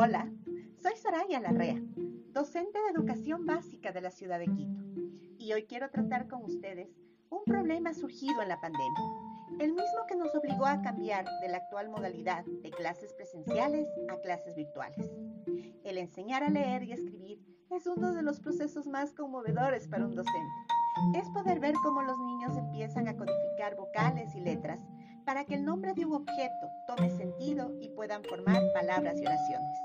Hola, soy Soraya Larrea, docente de educación básica de la ciudad de Quito, y hoy quiero tratar con ustedes un problema surgido en la pandemia, el mismo que nos obligó a cambiar de la actual modalidad de clases presenciales a clases virtuales. El enseñar a leer y escribir es uno de los procesos más conmovedores para un docente. Es poder ver cómo los niños empiezan a codificar vocales y letras para que el nombre de un objeto tome sentido y puedan formar palabras y oraciones.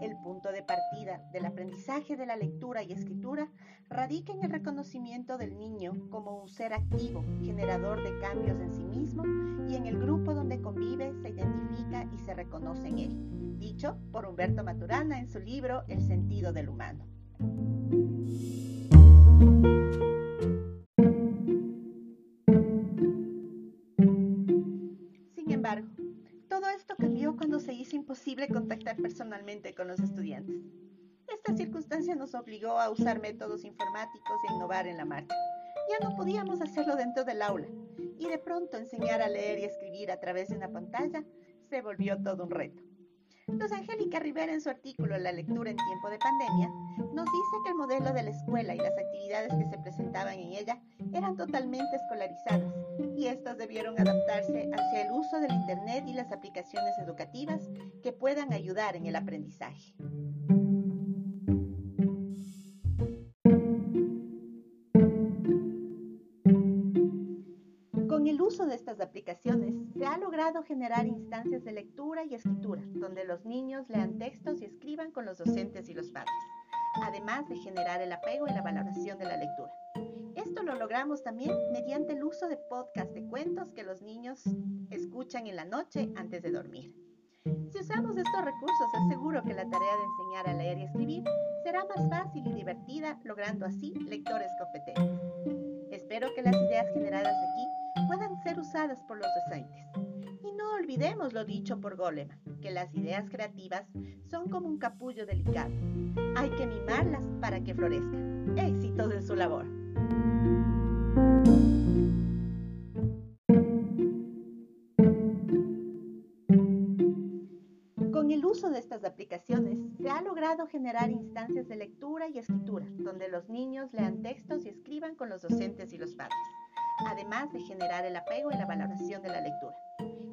El punto de partida del aprendizaje de la lectura y escritura radica en el reconocimiento del niño como un ser activo, generador de cambios en sí mismo y en el grupo donde convive, se identifica y se reconoce en él, dicho por Humberto Maturana en su libro El sentido del humano. Cambió cuando se hizo imposible contactar personalmente con los estudiantes. Esta circunstancia nos obligó a usar métodos informáticos a innovar en la marcha. Ya no podíamos hacerlo dentro del aula y de pronto enseñar a leer y escribir a través de una pantalla se volvió todo un reto. Luz Angélica Rivera en su artículo La lectura en tiempo de pandemia nos dice que el modelo de la escuela y las actividades que se presentaban en ella eran totalmente escolarizadas y estas debieron adaptarse hacia el uso del Internet y las aplicaciones educativas que puedan ayudar en el aprendizaje. Con el uso de estas aplicaciones se ha logrado generar instancias de lectura y escritura, donde los niños lean textos y escriban con los docentes y los padres, además de generar el apego y la valoración de la lectura. Esto lo logramos también mediante el uso de podcasts de cuentos que los niños escuchan en la noche antes de dormir. Si usamos estos recursos, aseguro que la tarea de enseñar a leer y escribir será más fácil y divertida, logrando así lectores competentes. Espero que las ideas generadas aquí puedan ser usadas por los docentes. Y no olvidemos lo dicho por Goleman, que las ideas creativas son como un capullo delicado. Hay que mimarlas para que florezcan. Éxitos en su labor. Con el uso de estas aplicaciones se ha logrado generar instancias de lectura y escritura, donde los niños lean textos y escriban con los docentes y los padres además de generar el apego y la valoración de la lectura.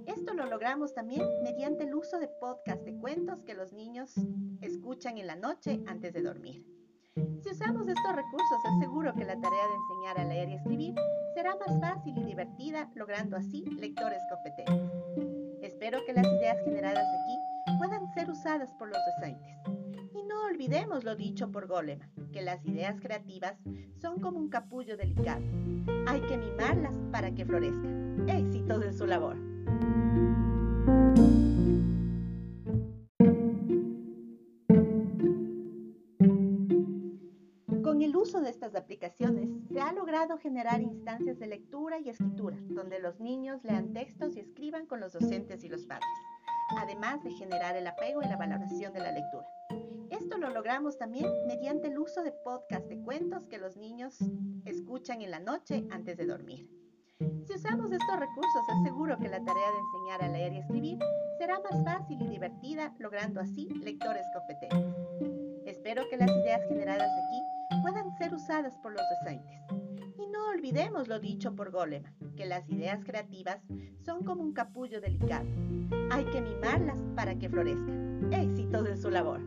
Esto lo logramos también mediante el uso de podcasts de cuentos que los niños escuchan en la noche antes de dormir. Si usamos estos recursos, aseguro que la tarea de enseñar a leer y escribir será más fácil y divertida, logrando así lectores competentes. Espero que las ideas generadas aquí puedan ser usadas por los docentes. Y no olvidemos lo dicho por Goleman, que las ideas creativas son como un capullo delicado. Hay que mimarlas para que florezcan. Éxitos en su labor. El uso de estas aplicaciones se ha logrado generar instancias de lectura y escritura, donde los niños lean textos y escriban con los docentes y los padres, además de generar el apego y la valoración de la lectura. Esto lo logramos también mediante el uso de podcasts de cuentos que los niños escuchan en la noche antes de dormir. Si usamos estos recursos, aseguro que la tarea de enseñar a leer y escribir será más fácil y divertida, logrando así lectores competentes. Espero que las ideas generadas aquí puedan ser usadas por los docentes. Y no olvidemos lo dicho por Goleman, que las ideas creativas son como un capullo delicado. Hay que mimarlas para que florezcan. Éxitos en su labor.